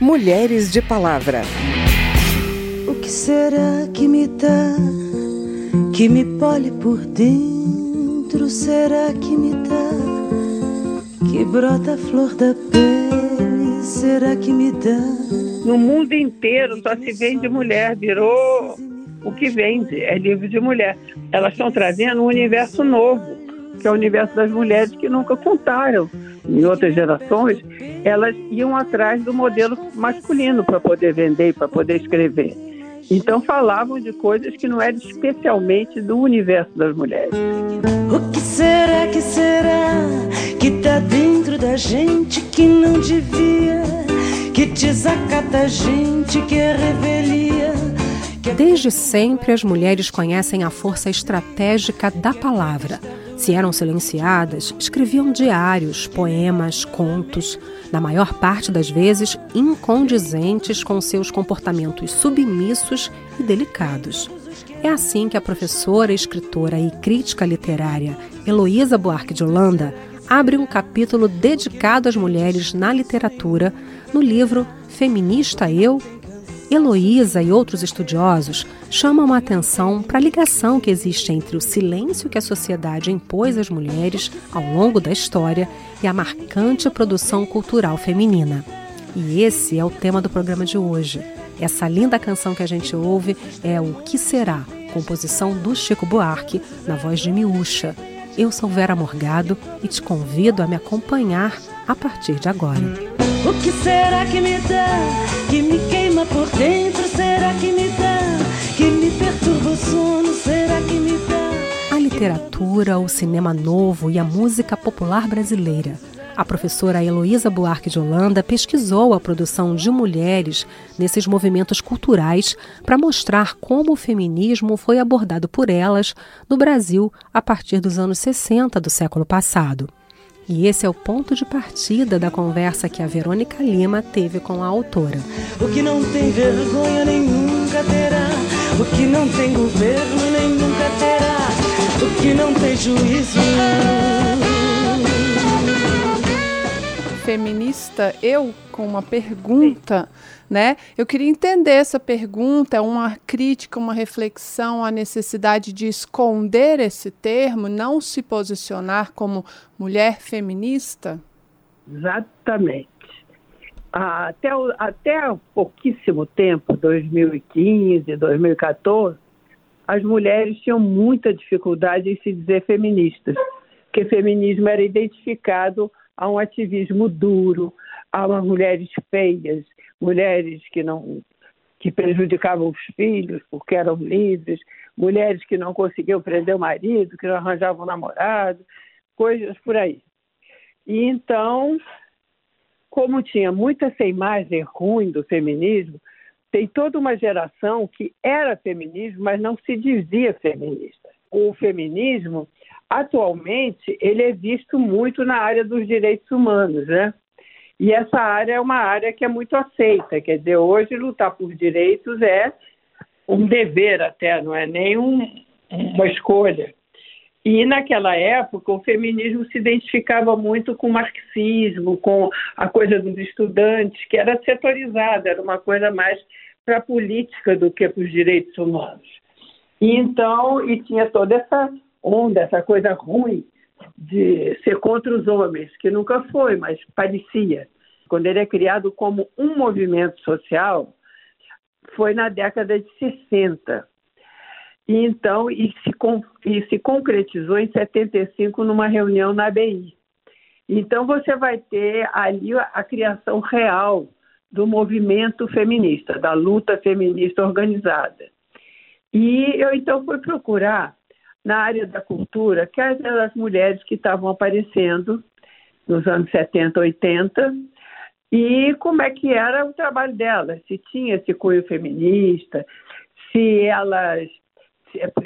Mulheres de Palavra. O que será que me dá, que me pole por dentro? Será que me dá, que brota a flor da pele? Será que me dá? No mundo inteiro só se vende mulher, virou o que vende, é livro de mulher. Elas estão trazendo um universo novo, que é o universo das mulheres que nunca contaram. Em outras gerações, elas iam atrás do modelo masculino para poder vender e para poder escrever. Então falavam de coisas que não eram especialmente do universo das mulheres. O que será que será que tá dentro da gente que não devia, que desacata a gente que é revelia? Desde sempre, as mulheres conhecem a força estratégica da palavra. Se eram silenciadas, escreviam diários, poemas, contos, na maior parte das vezes incondizentes com seus comportamentos submissos e delicados. É assim que a professora, escritora e crítica literária Heloísa Buarque de Holanda abre um capítulo dedicado às mulheres na literatura no livro Feminista Eu, Heloísa e outros estudiosos chamam a atenção para a ligação que existe entre o silêncio que a sociedade impôs às mulheres ao longo da história e a marcante produção cultural feminina. E esse é o tema do programa de hoje. Essa linda canção que a gente ouve é O Que Será, composição do Chico Buarque, na voz de Miúcha. Eu sou Vera Morgado e te convido a me acompanhar a partir de agora. Que será que me dá, que me queima por dentro? Será que me dá, que me perturba o sono? Será que me dá? A literatura, o cinema novo e a música popular brasileira. A professora Heloísa Buarque de Holanda pesquisou a produção de mulheres nesses movimentos culturais para mostrar como o feminismo foi abordado por elas no Brasil a partir dos anos 60 do século passado. E esse é o ponto de partida da conversa que a Verônica Lima teve com a autora. O que não tem vergonha nem nunca terá. O que não tem governo nem nunca terá. O que não tem juízo. Feminista, eu com uma pergunta. Sim né? Eu queria entender essa pergunta, uma crítica, uma reflexão, a necessidade de esconder esse termo, não se posicionar como mulher feminista? Exatamente. Até, até pouquíssimo tempo, 2015, 2014, as mulheres tinham muita dificuldade em se dizer feministas, porque feminismo era identificado a um ativismo duro, a mulheres feias, mulheres que não que prejudicavam os filhos porque eram livres, mulheres que não conseguiam prender o marido, que não arranjavam namorado, coisas por aí. E então, como tinha muita essa imagem ruim do feminismo, tem toda uma geração que era feminismo, mas não se dizia feminista. O feminismo, atualmente, ele é visto muito na área dos direitos humanos, né? E essa área é uma área que é muito aceita, quer dizer, hoje lutar por direitos é um dever até, não é nem um, uma escolha. E naquela época o feminismo se identificava muito com o marxismo, com a coisa dos estudantes, que era setorizada, era uma coisa mais para a política do que para os direitos humanos. E então, e tinha toda essa onda, essa coisa ruim de ser contra os homens, que nunca foi, mas parecia. Quando ele é criado como um movimento social, foi na década de 60. E então, e se, e se concretizou em 75 numa reunião na ABI. Então, você vai ter ali a, a criação real do movimento feminista, da luta feminista organizada. E eu então fui procurar na área da cultura quais eram as mulheres que estavam aparecendo nos anos 70, 80 e como é que era o trabalho delas, se tinha esse cunho feminista, se elas,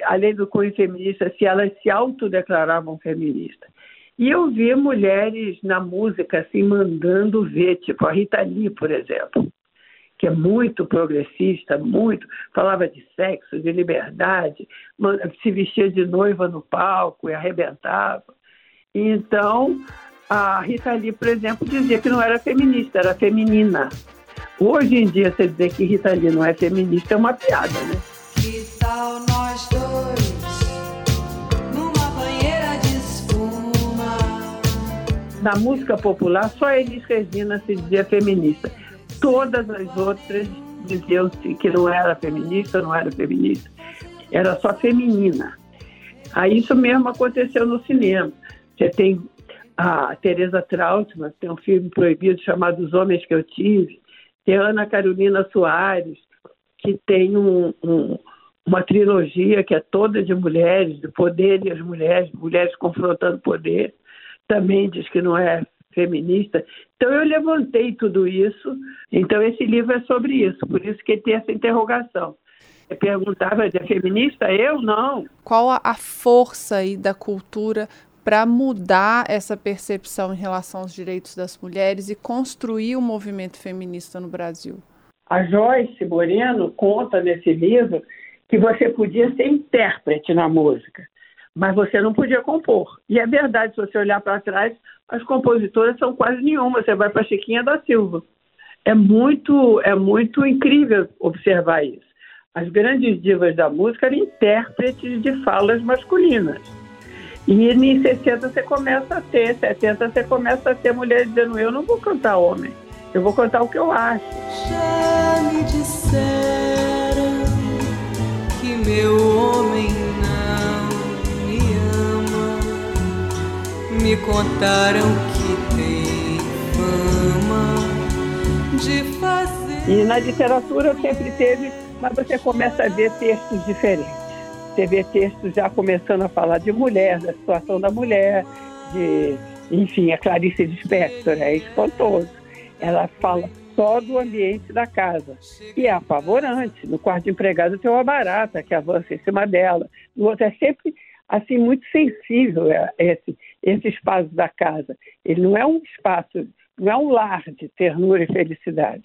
além do cunho feminista, se elas se autodeclaravam feministas. E eu vi mulheres na música assim mandando ver, tipo a Rita Lee, por exemplo, que é muito progressista, muito, falava de sexo, de liberdade, se vestia de noiva no palco e arrebentava. Então, a Rita Lee, por exemplo, dizia que não era feminista, era feminina. Hoje em dia, você dizer que Rita Lee não é feminista é uma piada, né? Que tal nós dois numa banheira de espuma? Na música popular, só Elis Regina se dizia feminista. Todas as outras diziam que não era feminista, não era feminista. Era só feminina. Aí isso mesmo aconteceu no cinema. Você tem a Teresa Trautmann, tem um filme proibido chamado Os Homens que Eu Tive, tem a Ana Carolina Soares, que tem um, um, uma trilogia que é toda de mulheres, de poder e as mulheres, mulheres confrontando poder, também diz que não é feminista. Então eu levantei tudo isso, então esse livro é sobre isso, por isso que tem essa interrogação. Perguntava, é feminista? Eu não. Qual a força aí da cultura para mudar essa percepção em relação aos direitos das mulheres e construir o movimento feminista no Brasil? A Joyce Moreno conta nesse livro que você podia ser intérprete na música, mas você não podia compor. E é verdade, se você olhar para trás, as compositoras são quase nenhuma. Você vai para Chiquinha da Silva. É muito, é muito incrível observar isso. As grandes divas da música eram intérpretes de falas masculinas. E em 60 você começa a ter, 70 você começa a ter mulher dizendo: Eu não vou cantar homem, eu vou cantar o que eu acho. Já me disseram que meu homem não me ama. Me contaram que tem fama de fazer. E na literatura sempre teve, mas você começa a ver textos diferentes você vê textos já começando a falar de mulher, da situação da mulher, de, enfim, a Clarice Lispector é espantoso. Ela fala só do ambiente da casa, e é apavorante. No quarto de empregado tem uma barata que avança em cima dela. No outro é sempre assim muito sensível é, esse, esse espaço da casa. Ele não é um espaço, não é um lar de ternura e felicidade.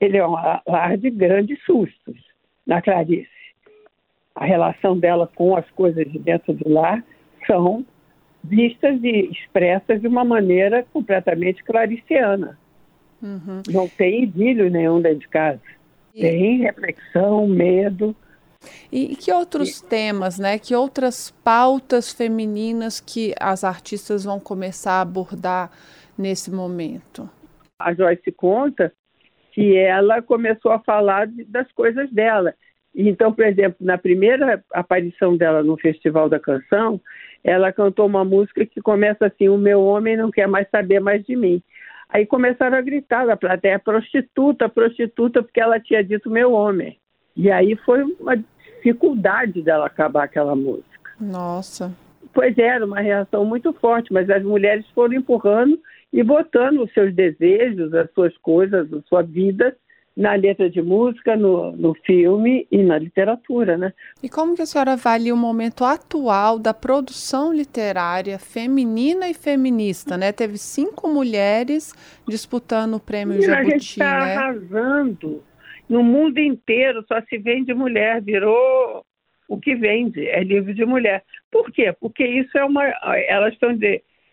Ele é um lar de grandes sustos na Clarice a relação dela com as coisas de dentro do lar são vistas e expressas de uma maneira completamente clariciana. Uhum. Não tem idílio nenhum dentro de casa. E... Tem reflexão, medo. E, e que outros e... temas, né? Que outras pautas femininas que as artistas vão começar a abordar nesse momento? A Joyce conta que ela começou a falar de, das coisas dela. Então, por exemplo, na primeira aparição dela no Festival da Canção, ela cantou uma música que começa assim: O meu homem não quer mais saber mais de mim. Aí começaram a gritar da plateia: prostituta, prostituta, porque ela tinha dito meu homem. E aí foi uma dificuldade dela acabar aquela música. Nossa. Pois é, era uma reação muito forte, mas as mulheres foram empurrando e botando os seus desejos, as suas coisas, a sua vida na letra de música, no, no filme e na literatura, né? E como que a senhora avalia o momento atual da produção literária feminina e feminista, né? Teve cinco mulheres disputando o prêmio e Jabuti, A gente está né? arrasando. No mundo inteiro só se vende mulher, virou o que vende, é livro de mulher. Por quê? Porque isso é uma... Elas estão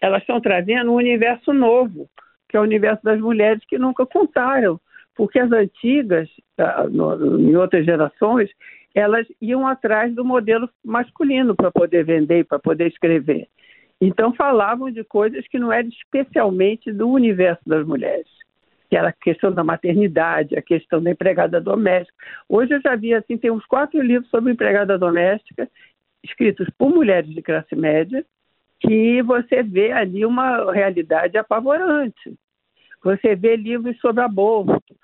elas estão trazendo um universo novo, que é o universo das mulheres que nunca contaram porque as antigas, ah, em outras gerações, elas iam atrás do modelo masculino para poder vender, para poder escrever. Então falavam de coisas que não eram especialmente do universo das mulheres, que era a questão da maternidade, a questão da empregada doméstica. Hoje eu já vi assim, tem uns quatro livros sobre empregada doméstica, escritos por mulheres de classe média, que você vê ali uma realidade apavorante. Você vê livros sobre aborto,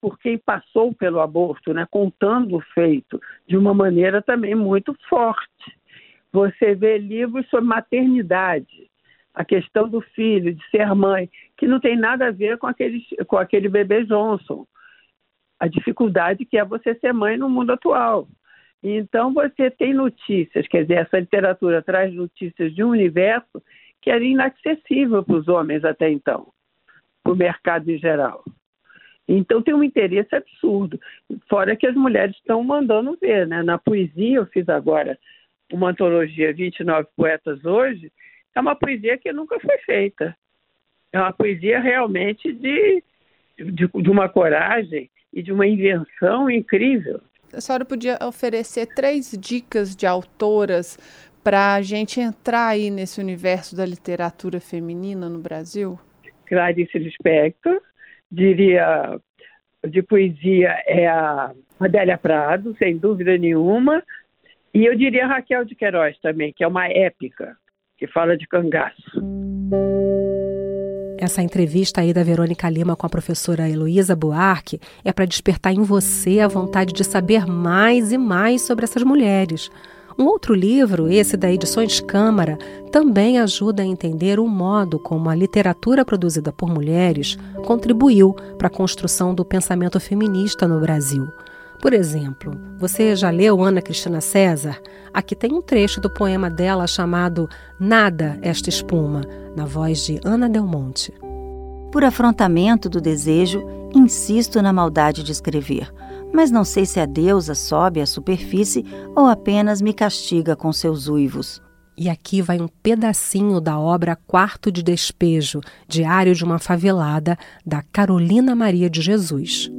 por quem passou pelo aborto, né, contando o feito de uma maneira também muito forte. Você vê livros sobre maternidade, a questão do filho, de ser mãe, que não tem nada a ver com com aquele bebê Johnson. A dificuldade que é você ser mãe no mundo atual. Então você tem notícias, quer dizer, essa literatura traz notícias de um universo que era inacessível para os homens até então, para o mercado em geral. Então tem um interesse absurdo. Fora que as mulheres estão mandando ver, né? Na poesia, eu fiz agora uma antologia 29 poetas hoje, é uma poesia que nunca foi feita. É uma poesia realmente de de, de uma coragem e de uma invenção incrível. A senhora podia oferecer três dicas de autoras para a gente entrar aí nesse universo da literatura feminina no Brasil? Clarice Lispector, diria de poesia é a Adélia Prado, sem dúvida nenhuma, e eu diria Raquel de Queiroz também, que é uma épica, que fala de cangaço. Essa entrevista aí da Verônica Lima com a professora Heloísa Buarque é para despertar em você a vontade de saber mais e mais sobre essas mulheres. Um outro livro, esse da Edições Câmara, também ajuda a entender o modo como a literatura produzida por mulheres contribuiu para a construção do pensamento feminista no Brasil. Por exemplo, você já leu Ana Cristina César? Aqui tem um trecho do poema dela chamado Nada Esta Espuma, na voz de Ana Del Monte. Por afrontamento do desejo, insisto na maldade de escrever, mas não sei se a deusa sobe à superfície ou apenas me castiga com seus uivos. E aqui vai um pedacinho da obra Quarto de Despejo, Diário de uma Favelada, da Carolina Maria de Jesus.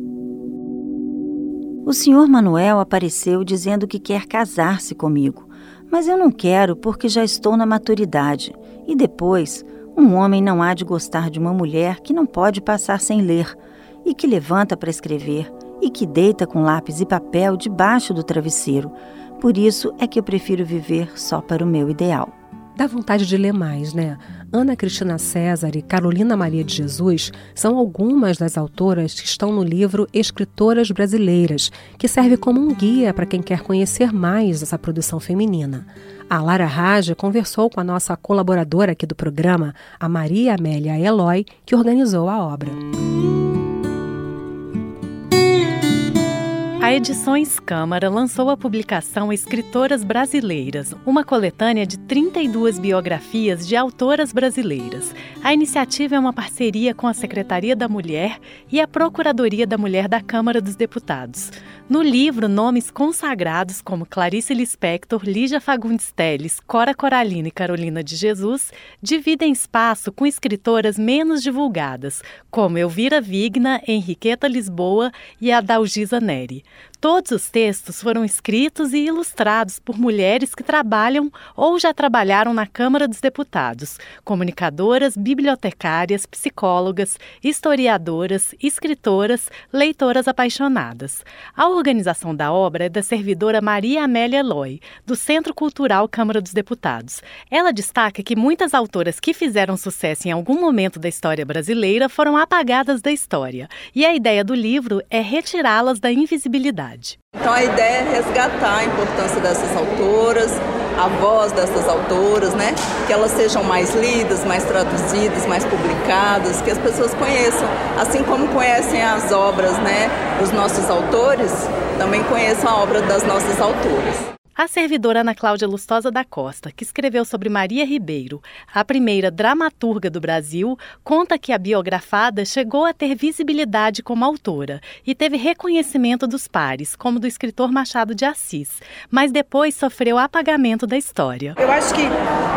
O senhor Manuel apareceu dizendo que quer casar-se comigo, mas eu não quero porque já estou na maturidade. E depois, um homem não há de gostar de uma mulher que não pode passar sem ler, e que levanta para escrever, e que deita com lápis e papel debaixo do travesseiro. Por isso é que eu prefiro viver só para o meu ideal. Dá vontade de ler mais, né? Ana Cristina César e Carolina Maria de Jesus são algumas das autoras que estão no livro Escritoras Brasileiras, que serve como um guia para quem quer conhecer mais essa produção feminina. A Lara Raj conversou com a nossa colaboradora aqui do programa, a Maria Amélia Eloy, que organizou a obra. A Edições Câmara lançou a publicação Escritoras Brasileiras, uma coletânea de 32 biografias de autoras brasileiras. A iniciativa é uma parceria com a Secretaria da Mulher e a Procuradoria da Mulher da Câmara dos Deputados. No livro, nomes consagrados como Clarice Lispector, Lígia Fagundes Telles, Cora Coralina e Carolina de Jesus dividem espaço com escritoras menos divulgadas, como Elvira Vigna, Henriqueta Lisboa e Adalgisa Neri. Todos os textos foram escritos e ilustrados por mulheres que trabalham ou já trabalharam na Câmara dos Deputados, comunicadoras, bibliotecárias, psicólogas, historiadoras, escritoras, leitoras apaixonadas. A organização da obra é da servidora Maria Amélia Eloy, do Centro Cultural Câmara dos Deputados. Ela destaca que muitas autoras que fizeram sucesso em algum momento da história brasileira foram apagadas da história, e a ideia do livro é retirá-las da invisibilidade. Então a ideia é resgatar a importância dessas autoras, a voz dessas autoras, né? Que elas sejam mais lidas, mais traduzidas, mais publicadas, que as pessoas conheçam, assim como conhecem as obras, né, dos nossos autores, também conheçam a obra das nossas autoras. A servidora Ana Cláudia Lustosa da Costa, que escreveu sobre Maria Ribeiro, a primeira dramaturga do Brasil, conta que a biografada chegou a ter visibilidade como autora e teve reconhecimento dos pares, como do escritor Machado de Assis, mas depois sofreu apagamento da história. Eu acho que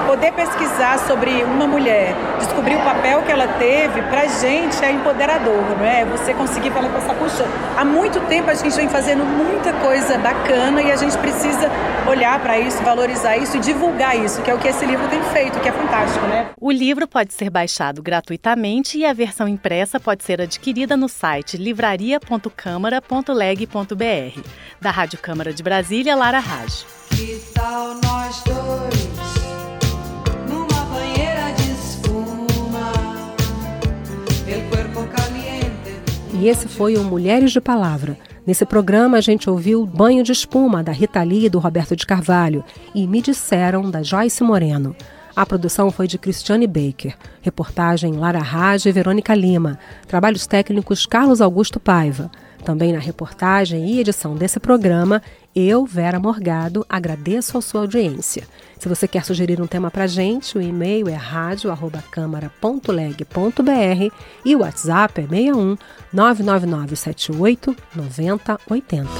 poder pesquisar sobre uma mulher, descobrir o papel que ela teve, pra gente é empoderador, não é? Você conseguir falar essa puxa. Há muito tempo a gente vem fazendo muita coisa bacana e a gente precisa olhar para isso, valorizar isso e divulgar isso, que é o que esse livro tem feito, que é fantástico, né? O livro pode ser baixado gratuitamente e a versão impressa pode ser adquirida no site livraria.câmara.leg.br. Da Rádio Câmara de Brasília, Lara Raj. Que tal nós dois numa banheira de espuma, el cuerpo caliente. E esse foi o Mulheres de Palavra Nesse programa, a gente ouviu Banho de Espuma, da Rita Lee e do Roberto de Carvalho, e Me Disseram, da Joyce Moreno. A produção foi de Cristiane Baker. Reportagem Lara Raj e Verônica Lima. Trabalhos técnicos Carlos Augusto Paiva. Também na reportagem e edição desse programa, eu, Vera Morgado, agradeço a sua audiência. Se você quer sugerir um tema para gente, o e-mail é radio@câmara.leg.br e o WhatsApp é 61 99978 9080.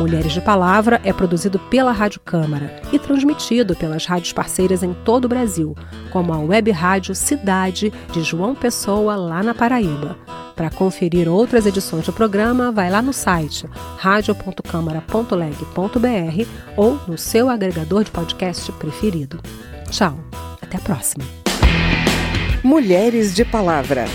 Mulheres de Palavra é produzido pela Rádio Câmara e transmitido pelas rádios parceiras em todo o Brasil, como a Web Rádio Cidade de João Pessoa, lá na Paraíba. Para conferir outras edições do programa, vai lá no site radio.câmara.leg.br ou no seu agregador de podcast preferido. Tchau, até a próxima. Mulheres de Palavra.